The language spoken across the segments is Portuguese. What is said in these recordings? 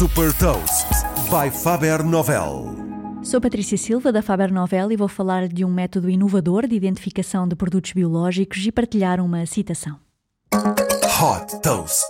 Super Toast by Faber Novel. Sou Patrícia Silva da Faber Novel e vou falar de um método inovador de identificação de produtos biológicos e partilhar uma citação. Hot Toast.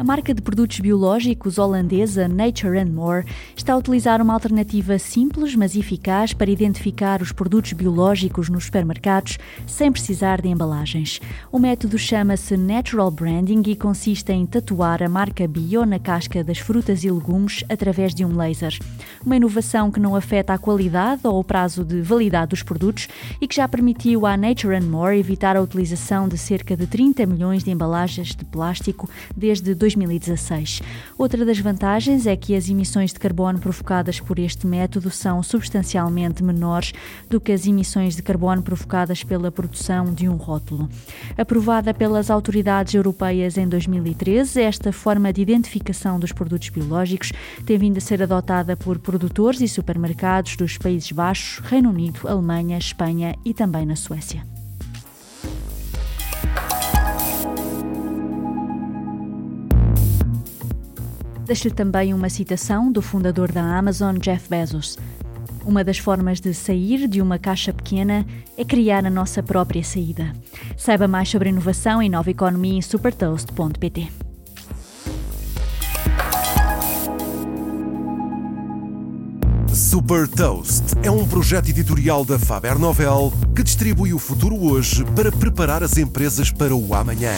A marca de produtos biológicos holandesa Nature and More está a utilizar uma alternativa simples, mas eficaz para identificar os produtos biológicos nos supermercados sem precisar de embalagens. O método chama-se Natural Branding e consiste em tatuar a marca bio na casca das frutas e legumes através de um laser. Uma inovação que não afeta a qualidade ou o prazo de validade dos produtos e que já permitiu à Nature and More evitar a utilização de cerca de 30 milhões de embalagens de plástico desde 2000 2016. Outra das vantagens é que as emissões de carbono provocadas por este método são substancialmente menores do que as emissões de carbono provocadas pela produção de um rótulo. Aprovada pelas autoridades europeias em 2013, esta forma de identificação dos produtos biológicos tem vindo a ser adotada por produtores e supermercados dos Países Baixos, Reino Unido, Alemanha, Espanha e também na Suécia. Deixo-lhe também uma citação do fundador da Amazon, Jeff Bezos. Uma das formas de sair de uma caixa pequena é criar a nossa própria saída. Saiba mais sobre inovação e nova economia em supertoast.pt. Super Toast é um projeto editorial da Faber Novel que distribui o futuro hoje para preparar as empresas para o amanhã.